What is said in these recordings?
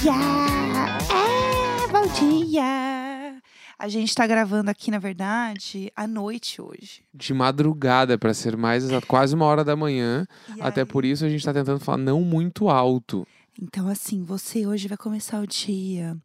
dia! É, bom dia! A gente tá gravando aqui, na verdade, à noite hoje. De madrugada, pra ser mais exato, quase uma hora da manhã. E Até aí- por isso a gente tá tentando falar não muito alto. Então, assim, você hoje vai começar o dia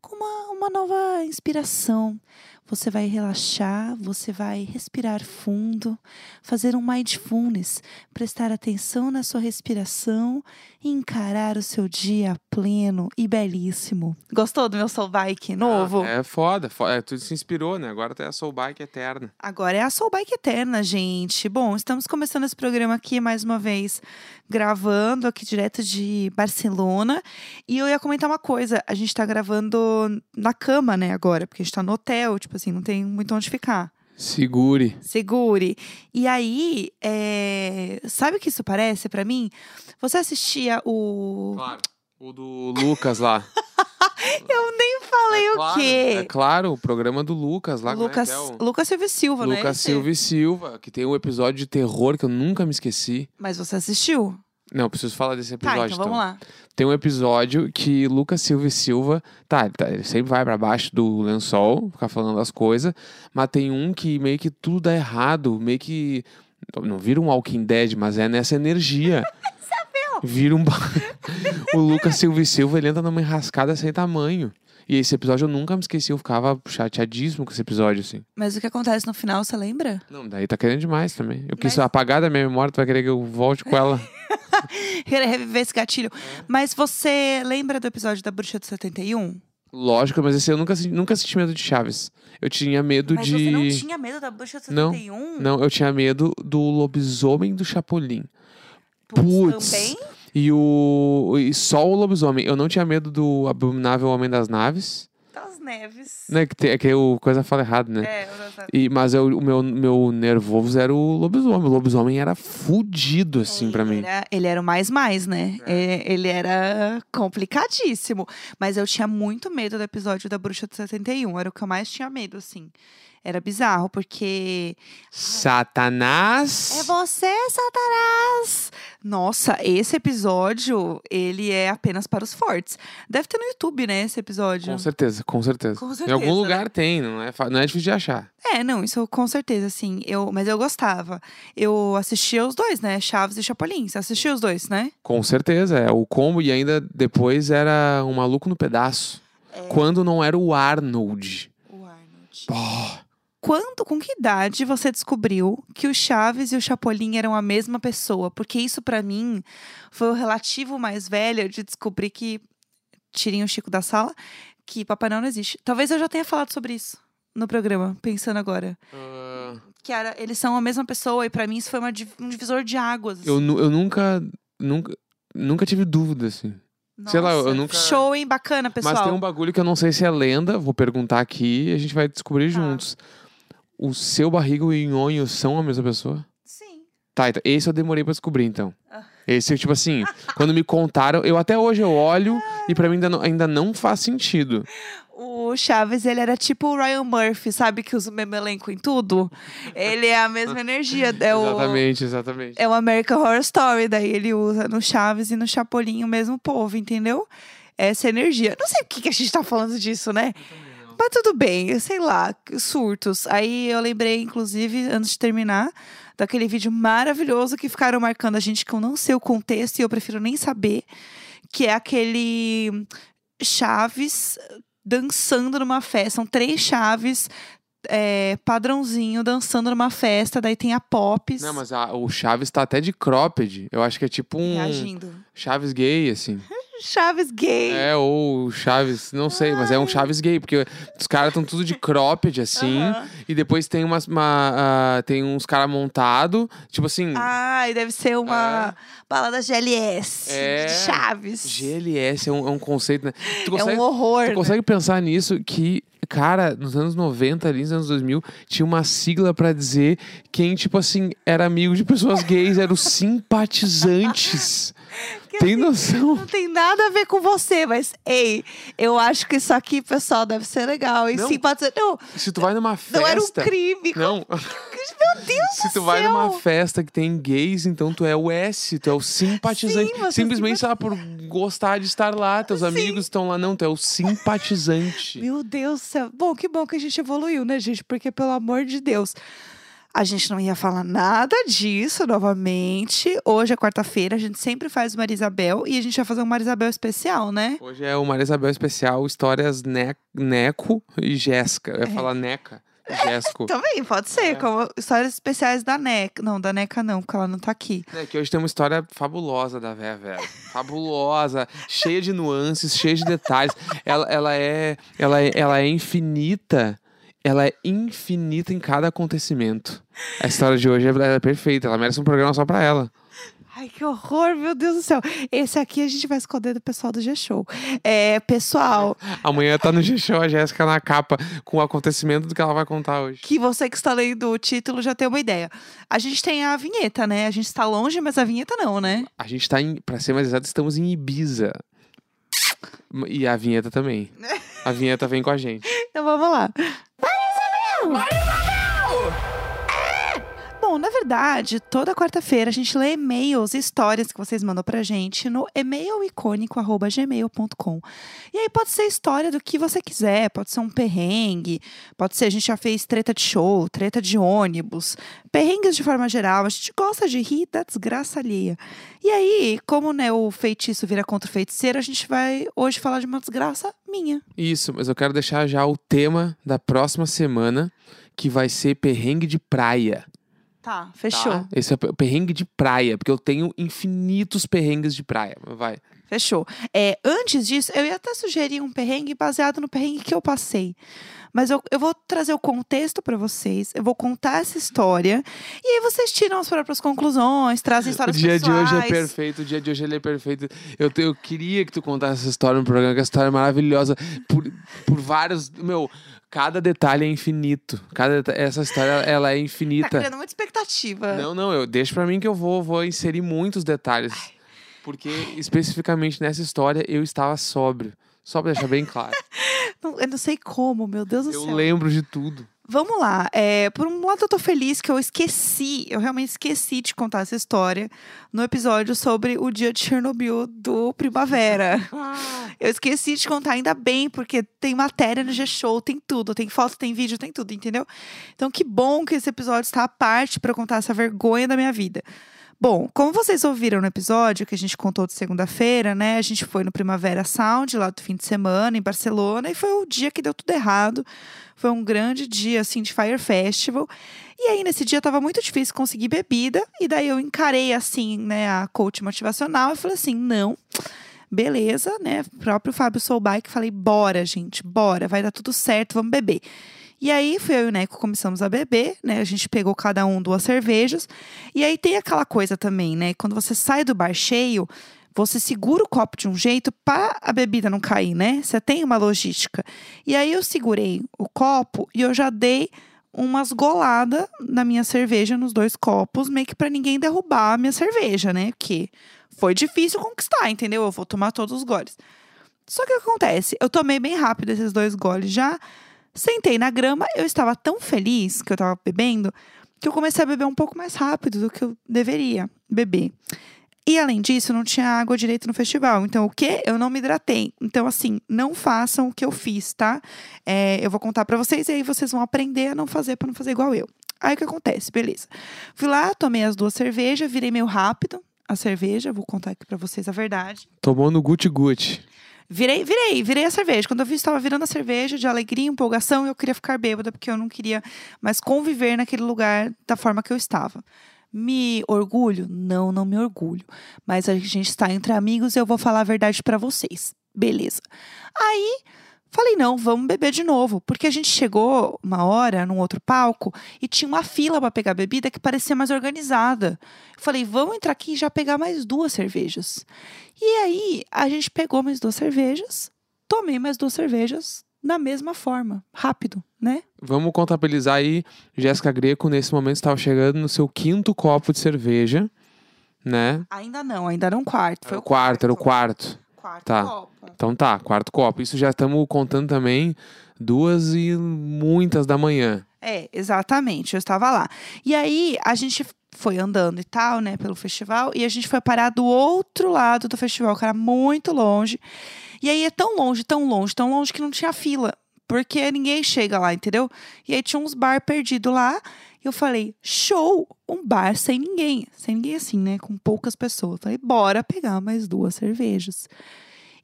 com uma, uma nova inspiração. Você vai relaxar, você vai respirar fundo, fazer um mindfulness, prestar atenção na sua respiração e encarar o seu dia pleno e belíssimo. Gostou do meu soul bike novo? Ah, é foda, fo- é, tu se inspirou, né? Agora tem a Soul Bike eterna. Agora é a Soul Bike Eterna, gente. Bom, estamos começando esse programa aqui mais uma vez, gravando aqui direto de Barcelona. E eu ia comentar uma coisa: a gente tá gravando na cama, né, agora, porque a gente tá no hotel, tipo assim, não tem muito onde ficar. Segure. Segure. E aí, é, sabe o que isso parece pra mim? Você assistia o. Claro. O do Lucas lá. Eu nem falei é o claro, quê? É claro, o programa do Lucas lá. é Lucas, é o- Lucas Silva e Silva, né? Lucas esse? Silva e Silva, que tem um episódio de terror que eu nunca me esqueci. Mas você assistiu? Não, preciso falar desse Tá, episódio. então vamos lá. Tem um episódio que Lucas Silva e Silva, tá, ele tá, ele sempre vai pra baixo do lençol, ficar falando as coisas, mas tem um que meio que tudo dá errado, meio que não vira um Walking Dead, mas é nessa energia. Vira um O Lucas Silva e Silva, ele entra numa enrascada sem tamanho. E esse episódio eu nunca me esqueci, eu ficava chateadíssimo com esse episódio, assim. Mas o que acontece no final, você lembra? Não, daí tá querendo demais também. Eu quis Mas- apagar da minha memória, tu vai querer que eu volte com ela. Querer reviver esse gatilho. Mas você lembra do episódio da Bruxa do 71? Lógico, mas esse eu nunca, senti- nunca senti medo de Chaves. Eu tinha medo Mas de. você não tinha medo da Bruxa Não, 71? Não, eu tinha medo do lobisomem do Chapolin. Putz. Também? E o. E só o lobisomem. Eu não tinha medo do abominável Homem das Naves. Neves. Né? Que, tem, é que o coisa fala errado, né? É, E, mas eu, o meu, meu nervoso era o lobisomem. O lobisomem era fudido, assim, pra ele mim. Era, ele era o mais mais, né? É, Ele era complicadíssimo. Mas eu tinha muito medo do episódio da Bruxa do 71. Era o que eu mais tinha medo, assim. Era bizarro, porque Satanás. É você, Satanás! Nossa, esse episódio, ele é apenas para os fortes. Deve ter no YouTube, né, esse episódio. Com certeza, com certeza. Com em certeza, algum né? lugar tem, não é, não é difícil de achar. É, não, isso com certeza, assim. Eu, mas eu gostava. Eu assistia os dois, né? Chaves e Chapolin. Você assistia os dois, né? Com certeza, é o combo e ainda depois era um maluco no pedaço. É. Quando não era o Arnold. O Arnold. Pô, Quando, com que idade você descobriu que o Chaves e o Chapolin eram a mesma pessoa? Porque isso, pra mim, foi o relativo mais velho de descobrir que. Tirem o Chico da sala, que Papai Noel não existe. Talvez eu já tenha falado sobre isso no programa, pensando agora. ah, Que era, eles são a mesma pessoa, e pra mim isso foi uma um divisor de águas. eu, assim. nu- eu nunca, nunca, nunca tive dúvida, assim. sei lá, eu Nossa, nunca- Show, hein? Bacana, pessoal. Mas tem um bagulho que eu não sei se é lenda, vou perguntar aqui e a gente vai descobrir Tá. juntos. O seu barriga e o nhonho são a mesma pessoa? Sim. Tá, então, esse eu demorei pra descobrir, então. Ah. Esse, tipo assim, quando me contaram, eu até hoje eu olho e pra mim ainda não, ainda não faz sentido. O Chaves, ele era tipo o Ryan Murphy, sabe? Que usa o mesmo elenco em tudo. Ele é a mesma energia. É o, Exatamente, exatamente. é o American Horror Story. Daí ele usa no Chaves e no Chapolin o mesmo povo, entendeu? Essa energia. Não sei por que que a gente tá falando disso, né? Mas tudo bem, sei lá, surtos. Aí eu lembrei, inclusive, antes de terminar, daquele vídeo maravilhoso que ficaram marcando a gente, que eu não sei o contexto e eu prefiro nem saber, que é aquele Chaves dançando numa festa. São três Chaves. é, padrãozinho dançando numa festa, daí tem a Pops Não, mas a- o Chaves tá até de cropped. Eu acho que é tipo um reagindo. Chaves gay, assim. Chaves gay. É, ou Chaves, não sei, mas é um Chaves gay, porque os caras estão tudo de cropped, assim, Aham. e depois tem umas, uma, ah, tem uns caras montados, tipo assim, Ai, deve ser uma balada GLS. É. de Chaves. GLS é um, é um conceito, né? Tu É consegue, um horror. tu né? consegue pensar nisso que, cara, nos anos 90, ali nos anos 2000, tinha uma sigla pra dizer quem, tipo assim, era amigo de pessoas gays, eram os simpatizantes. Que, Tem assim, noção? Não tem nada a ver com você, mas, ei, eu acho que isso aqui, pessoal, deve ser legal. E Não. simpatizante. Não, Se tu vai numa festa... não era um crime. Não, Meu Deus Se do tu vai numa festa que tem gays, então tu é o S, tu é o simpatizante. Sim, Simplesmente só por gostar de estar lá, teus Sim. amigos estão lá, não, tu é o simpatizante. Meu Deus do céu. Bom, que bom que a gente evoluiu, né, gente? Porque, pelo amor de Deus, a gente não ia falar nada disso novamente. Hoje é quarta-feira, a gente sempre faz uma Isabel e a gente vai fazer uma Isabel especial, né? Hoje é o Maria Isabel especial, histórias ne Neco e Jéssica. Eu ia falar Neca, Jéssico. Também, pode ser, É. como histórias especiais da NECA. Não, da NECA não, porque ela não tá aqui. É que hoje tem uma história fabulosa da Véia Vera. Fabulosa, cheia de nuances, cheia de detalhes. Ela, ela, é, ela, é, ela é infinita. Ela é infinita em cada acontecimento. A história de hoje ela é perfeita. Ela merece um programa só pra ela. Ai, que horror, meu Deus do céu. Esse aqui a gente vai esconder do pessoal do G-Show. É, pessoal, Amanhã tá no G-Show a Jéssica na capa com o acontecimento do que ela vai contar hoje. que você que está lendo o título já tem uma ideia. A gente tem a vinheta, né? A gente está longe, mas a vinheta não, né? A gente tá em, pra ser mais exato, estamos em Ibiza. E a vinheta também. A vinheta vem com a gente. Então vamos lá. Bye. Bye. Bom, na verdade, toda quarta-feira a gente lê e-mails e histórias que vocês mandam pra gente no e-mailicônico.gmail.com. E aí pode ser história do que você quiser, pode ser um perrengue, pode ser, a gente já fez treta de show, treta de ônibus, perrengues de forma geral. A gente gosta de rir da desgraça alheia. E aí, como né, o feitiço vira contra o feiticeiro, a gente vai hoje falar de uma desgraça minha. Isso, mas eu quero deixar já o tema da próxima semana, que vai ser perrengue de praia. Tá, tá? fechou. Esse é o perrengue de praia, porque eu tenho infinitos perrengues de praia. Vai. Fechou. É, antes disso, eu ia até sugerir um perrengue baseado no perrengue que eu passei. Mas eu, eu vou trazer o contexto pra vocês, eu vou contar essa história, e aí vocês tiram as próprias conclusões, trazem O histórias dia de hoje é pessoais. perfeito, o dia de hoje ele é perfeito. Eu, te- eu queria que tu contasse essa história no programa, que a história é maravilhosa. Por, por vários. Meu, cada detalhe é infinito. Cada deta- essa história ela é Tá infinita. criando muita expectativa. Não, não, eu deixo pra mim que eu vou, vou inserir muitos detalhes. Porque, especificamente nessa história, eu estava sóbrio. Só pra deixar bem claro. Não- eu não sei como, meu Deus do Eu céu. lembro de tudo. Vamos lá. É, por um lado, eu tô feliz que eu esqueci, eu realmente esqueci de contar essa história no episódio sobre o dia de Chernobyl do Primavera. Eu esqueci de contar, ainda bem, porque tem matéria no G-Show, tem tudo, tem foto, tem vídeo, tem tudo, entendeu? Então, que bom que esse episódio está à parte para contar essa vergonha da minha vida. Bom, como vocês ouviram no episódio que a gente contou de segunda-feira, né? A gente foi no Primavera Sound, lá do fim de semana, em Barcelona, e foi o dia que deu tudo errado. Foi um grande dia, assim, de Fire Festival. E aí, nesse dia, tava muito difícil conseguir bebida. E daí, eu encarei, assim, né, a coach motivacional. E falei assim, não, beleza, né? O próprio Fábio Soulbike, falei, bora, gente, bora. Vai dar tudo certo, vamos beber. E aí, fui eu e o Neco começamos a beber, né? A gente pegou cada um duas cervejas. E aí, tem aquela coisa também, né? Quando você sai do bar cheio... Você segura o copo de um jeito para a bebida não cair, né? Você tem uma logística. E aí eu segurei o copo e eu já dei umas goladas na minha cerveja nos dois copos, meio que para ninguém derrubar a minha cerveja, né? Porque foi difícil conquistar, entendeu? Eu vou tomar todos os goles. Só que o que acontece? Eu tomei bem rápido esses dois goles já. Sentei na grama, eu estava tão feliz que eu estava bebendo que eu comecei a beber um pouco mais rápido do que eu deveria beber. E além disso, não tinha água direito no festival. Então, o que? Eu não me hidratei. Então, assim, não façam o que eu fiz, tá? É, eu vou contar pra vocês e aí vocês vão aprender a não fazer pra não fazer igual eu. Aí o que acontece? Beleza. Fui lá, tomei as duas cervejas, virei meio rápido a cerveja. Vou contar aqui pra vocês a verdade. Tomou no guti-guti. Virei, virei, virei a cerveja. Quando eu vi, estava virando a cerveja de alegria, empolgação, eu queria ficar bêbada, porque eu não queria mais conviver naquele lugar da forma que eu estava. Me orgulho? Não, não me orgulho. Mas a gente está entre amigos e eu vou falar a verdade pra vocês. Beleza. Aí, falei, não, vamos beber de novo. Porque a gente chegou uma hora num outro palco e tinha uma fila para pegar bebida que parecia mais organizada. Falei, vamos entrar aqui e já pegar mais duas cervejas. E aí, a gente pegou mais duas cervejas, tomei mais duas cervejas da mesma forma, rápido, né? Vamos contabilizar aí. Jéssica Greco, nesse momento, estava chegando no seu quinto copo de cerveja, né? Ainda não, ainda não quarto. Foi Era o quarto, era o quarto. Quarto Tá. copo. Então tá, quarto copo. Isso já estamos contando também duas e muitas da manhã. É, exatamente. Eu estava lá. E aí a gente foi andando e tal, né, pelo festival, e a gente foi parar do outro lado do festival, que era muito longe. E aí é tão longe, tão longe, tão longe que não tinha fila, porque ninguém chega lá, entendeu? E aí tinha uns bar perdidos lá. E eu falei, show! Um bar sem ninguém. Sem ninguém assim, né? Com poucas pessoas. Falei, bora pegar mais duas cervejas.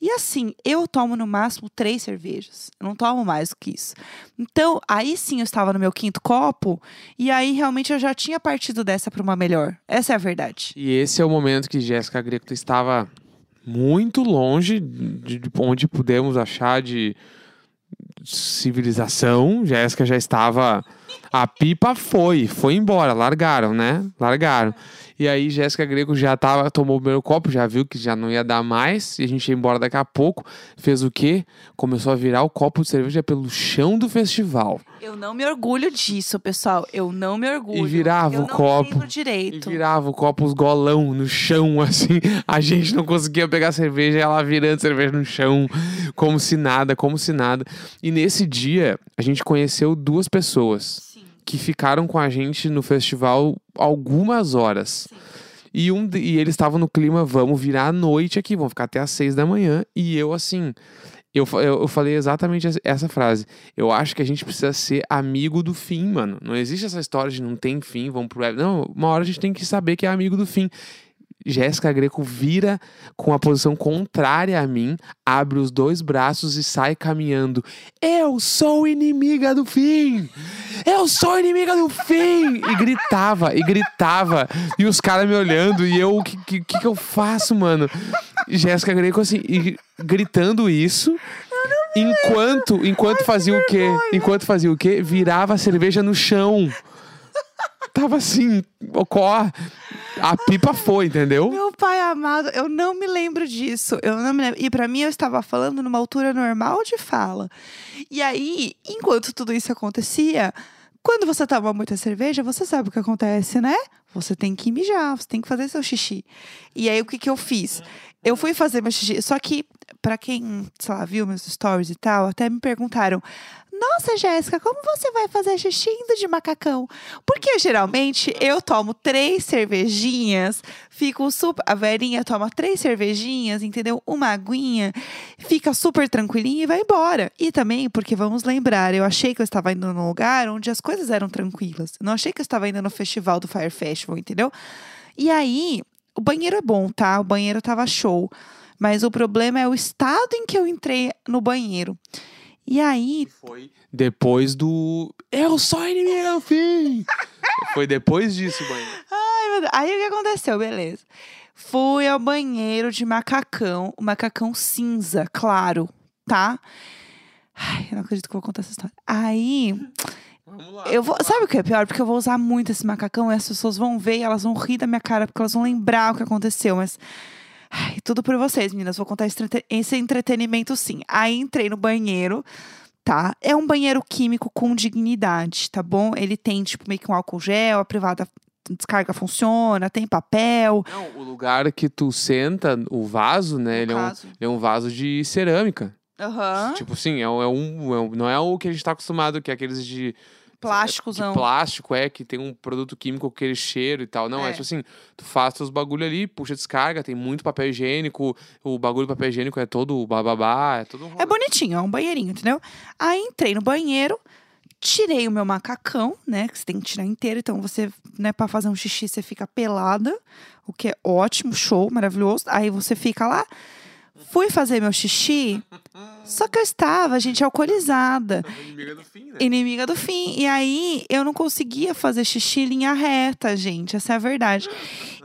E assim, eu tomo no máximo três cervejas. Eu não tomo mais do que isso. Então, aí sim eu estava no meu quinto copo. E aí realmente eu já tinha partido dessa para uma melhor. Essa é a verdade. E esse é o momento que Jéssica Greco estava muito longe de, de onde pudemos achar de civilização. Jéssica já estava. A pipa foi, foi embora, largaram, né? Largaram. E aí Jéssica Greco já tava, tomou o primeiro copo, já viu que já não ia dar mais, e a gente ia embora daqui a pouco. Fez o quê? Começou a virar o copo de cerveja pelo chão do festival. Eu não me orgulho disso, pessoal. Eu não me orgulho. E virava eu o copo. lembro E direito. virava o copo, os golão no chão, assim. A gente não conseguia pegar cerveja, ela virando cerveja no chão, como se nada, como se nada. E nesse dia, a gente conheceu duas pessoas Sim. que ficaram com a gente no festival algumas horas. Sim. E, um, e eles estavam no clima, vamos virar à noite aqui, vamos ficar até às seis da manhã. E eu, assim, eu, eu, eu falei exatamente essa- essa frase. Eu acho que a gente precisa ser amigo do fim, mano. Não existe essa história de não tem fim, vamos pro. Não, uma hora a gente tem que saber que é amigo do fim. Jéssica Greco vira com a posição contrária a mim, abre os dois braços e sai caminhando. Eu sou inimiga do fim! Eu sou inimiga do fim! E gritava, e gritava. E os caras me olhando, e eu, o que, que, que eu faço, mano? Jéssica Greco, assim, gritando isso. Enquanto, enquanto fazia o quê? Enquanto fazia o quê? Virava a cerveja no chão. Tava assim, ó, a pipa foi, entendeu? Meu pai amado, eu não me lembro disso. Eu não me lembro. E pra mim eu estava falando numa altura normal de fala. E aí, enquanto tudo isso acontecia, quando você toma muita cerveja, você sabe o que acontece, né? Você tem que mijar, você tem que fazer seu xixi. E aí o que que eu fiz? Eu fui fazer meu xixi, só que pra quem, sei lá, viu meus stories e tal, até me perguntaram: "Nossa, Jéssica, como você vai fazer xixi indo de macacão?" Porque geralmente eu tomo três cervejinhas, fico super. A velhinha toma três cervejinhas, entendeu? Uma aguinha, fica super tranquilinha e vai embora. E também, porque vamos lembrar, eu achei que eu estava indo num lugar onde as coisas eram tranquilas. Não achei que eu estava indo no festival do Fire Festival, entendeu? E aí, o banheiro é bom, tá? O banheiro tava show. Mas o problema é o estado em que eu entrei no banheiro. E aí, Foi depois do. Eu sou inimiga do fim! Foi depois disso, banho. Ai, meu Deus. Aí o que aconteceu? Beleza. Fui ao banheiro de macacão, o macacão cinza, claro, tá? Ai, eu não acredito que eu vou contar essa história. Aí, Vamos lá. eu vou. Sabe o que é pior? Porque eu vou usar muito esse macacão e as pessoas vão ver e elas vão rir da minha cara, porque elas vão lembrar o que aconteceu, mas. Ai, tudo por vocês, meninas. Vou contar esse, entrete- esse entretenimento sim. Aí entrei no banheiro, tá? É um banheiro químico com dignidade, tá bom? Ele tem, tipo, meio que um álcool gel, a privada descarga funciona, tem papel. Não, o lugar que tu senta, o vaso, né? Ele é, um, ele é um vaso de cerâmica. Aham. Tipo assim, é um, é um- é um- Não é o que a gente tá acostumado, que é aqueles de. Plásticozão. De plástico, é, que tem um produto químico aquele cheiro e tal. Não, é, É. tipo assim, tu faz teus bagulho ali, puxa descarga, tem muito papel higiênico, o bagulho do papel higiênico é todo bababá, é todo É bonitinho, é um banheirinho, entendeu? Aí entrei no banheiro, tirei o meu macacão, né? Que você tem que tirar inteiro. Então você, né, pra fazer um xixi, você fica pelada, o que é ótimo, show, maravilhoso. Aí você fica lá. Fui fazer meu xixi, só que eu estava, gente, alcoolizada. Inimiga do fim, né? Inimiga do fim. E aí eu não conseguia fazer xixi em linha reta, gente. Essa é a verdade.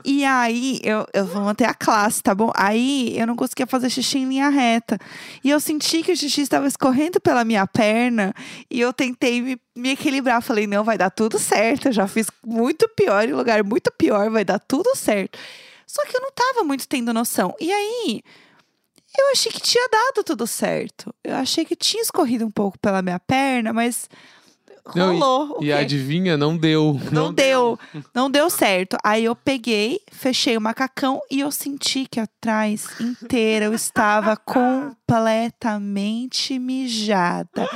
E aí, eu, eu vou manter a classe, tá bom? Aí eu não conseguia fazer xixi em linha reta. E eu senti que o xixi estava escorrendo pela minha perna. E eu tentei me, me equilibrar. Falei, não, vai dar tudo certo. Eu já fiz muito pior, em lugar muito pior, vai dar tudo certo. Só que eu não tava muito tendo noção. E aí, eu achei que tinha dado tudo certo. Eu achei que tinha escorrido um pouco pela minha perna, mas Não, e- rolou. o E quê? adivinha, não deu. Não, deu, não deu certo. Aí eu peguei, fechei o macacão e eu senti que atrás inteira eu estava completamente mijada.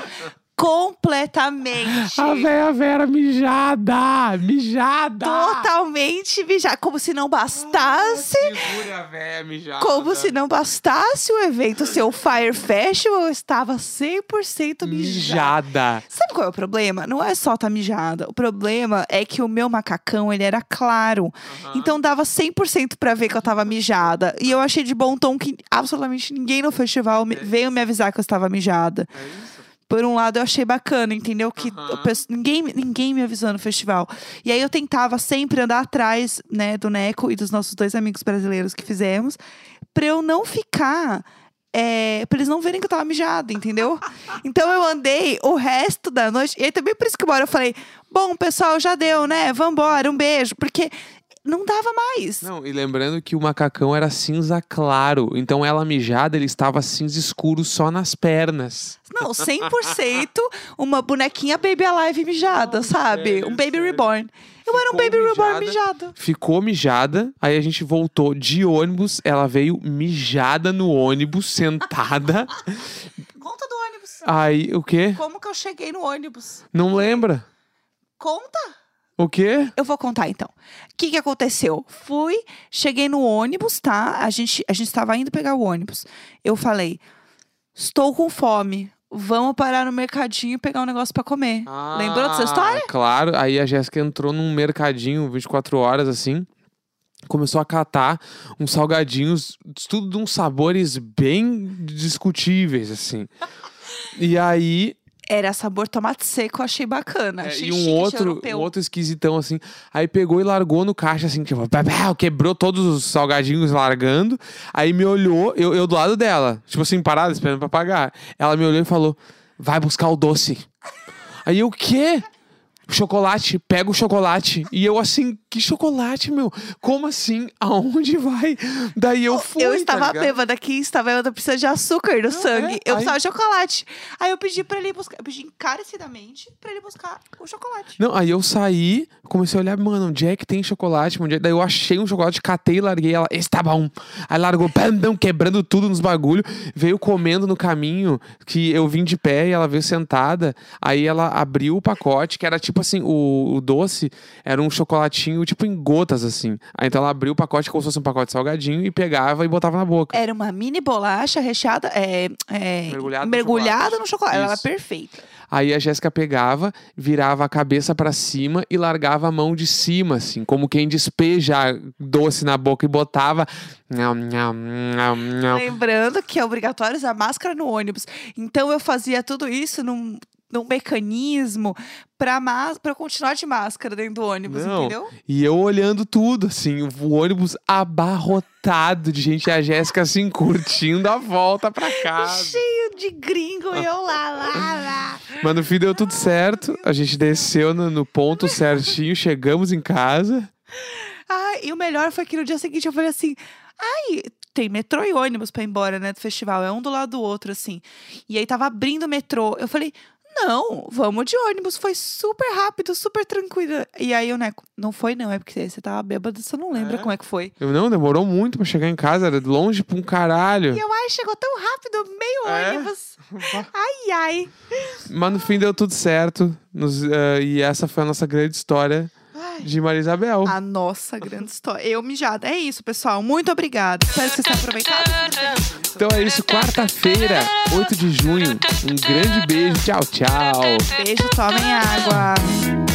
Completamente. A véia Vera mijada! Mijada! Totalmente mijada. Como se não bastasse. Segura a véia mijada. Como se não bastasse o evento ser o Fire Festival, eu estava 100% mijada. Mijada. Sabe qual é o problema? Não é só estar mijada. O problema é que o meu macacão, ele era claro. Então dava 100% pra ver que eu tava mijada. E eu achei de bom tom que absolutamente ninguém no festival me- veio me avisar que eu estava mijada. É isso? Por um lado, eu achei bacana, entendeu? Que Aham. o pesso- ninguém, ninguém me avisou no festival. E aí eu tentava sempre andar atrás, né, do Neco e dos nossos dois amigos brasileiros que fizemos, pra eu não ficar. É, pra eles não verem que eu tava mijada, entendeu? Então eu andei o resto da noite. E aí também por isso que uma hora eu falei: bom, pessoal, já deu, né? Vambora, um beijo. Porque não dava mais. Não, e lembrando que o macacão era cinza claro. Então ela mijada, ele estava cinza escuro só nas pernas. Não, 100% uma bonequinha Baby Alive mijada, sabe? sério, um Baby sério. Reborn. Eu era um Ficou Baby Reborn mijada. mijado. Ficou mijada, aí a gente voltou de ônibus, ela veio mijada no ônibus, sentada. Conta do ônibus. Aí, o quê? Como que eu cheguei no ônibus? Não lembra? Conta. O quê? Eu vou contar então. O que, que aconteceu? Fui, cheguei no ônibus, tá? A gente a gente estava indo pegar o ônibus. Eu falei: "Estou com fome. Vamos parar no mercadinho e pegar um negócio pra comer". Lembrou dessa história? Ah, Claro. Aí a Jéssica entrou num mercadinho 24 horas assim. Começou a catar uns salgadinhos, tudo de uns sabores bem discutíveis, assim. E aí, Era sabor tomate seco, achei bacana. É, achei e um chique, outro, um outro esquisitão, assim. Aí pegou e largou no caixa, assim, tipo, quebrou todos os salgadinhos largando. Aí me olhou, eu, eu do lado dela, tipo assim, parada, esperando pra pagar. Ela me olhou e falou: vai buscar o doce. Aí eu, o quê? Chocolate, pega o chocolate. E eu assim, que chocolate, meu? Como assim? Aonde vai? Daí eu fui. eu tá estava ligado? bêbada aqui, estava eu precisando de açúcar no sangue. é, eu aí- precisava de chocolate. Aí eu pedi pra ele buscar, eu pedi encarecidamente pra ele buscar o chocolate. Não, aí eu saí, comecei a olhar, mano, onde é que tem chocolate? Onde é? Daí eu achei um chocolate, catei e larguei ela. Esse tá bom. Aí largou, bam, quebrando tudo nos bagulho. Veio comendo no caminho, que eu vim de pé e ela veio sentada. Aí ela abriu o pacote, que era tipo assim, o, o doce era um chocolatinho, tipo em gotas, assim. Aí então ela abriu o pacote como se fosse um pacote salgadinho e pegava e botava na boca. Era uma mini bolacha recheada, é, é, Mergulhada no mergulhada chocolate. no chocolate. Ela era perfeita. Aí a Jéssica pegava, virava a cabeça pra cima e largava a mão de cima, assim, como quem despeja doce na boca e botava. Nham, nham, nham, nham. Lembrando que é obrigatório usar máscara no ônibus. Então eu fazia tudo isso num, num mecanismo pra, pra continuar de máscara dentro do ônibus, Não. entendeu? E eu olhando tudo, assim, o ônibus abarrotado de gente e a Jéssica, assim, curtindo a volta pra casa. Cheio de gringo e eu lá, lá, lá. Mas no fim deu tudo certo, a gente desceu no, no ponto certinho, chegamos em casa. Ai, e o melhor foi que no dia seguinte eu falei assim: ai, tem metrô e ônibus pra ir embora, né, do festival. É um do lado do outro, assim. E aí tava abrindo o metrô. Eu falei. Não, vamos de ônibus. Foi super rápido, super tranquilo. E aí o Neco, não foi não, é porque você tava bêbado, você não lembra É? como é que foi. Eu não, demorou muito pra chegar em casa, era longe pra um caralho. E eu, ai, chegou tão rápido, meio É? ônibus. Ai, ai. Mas no fim deu tudo certo. nos- eh, e essa foi a nossa grande história. De Maria Isabel. A nossa grande história. Eu mijada. É isso, pessoal. Muito obrigada. Espero que vocês tenham aproveitado. Então é isso, quarta-feira, 8 de junho. Um grande beijo, tchau, tchau. Beijo, tomem água.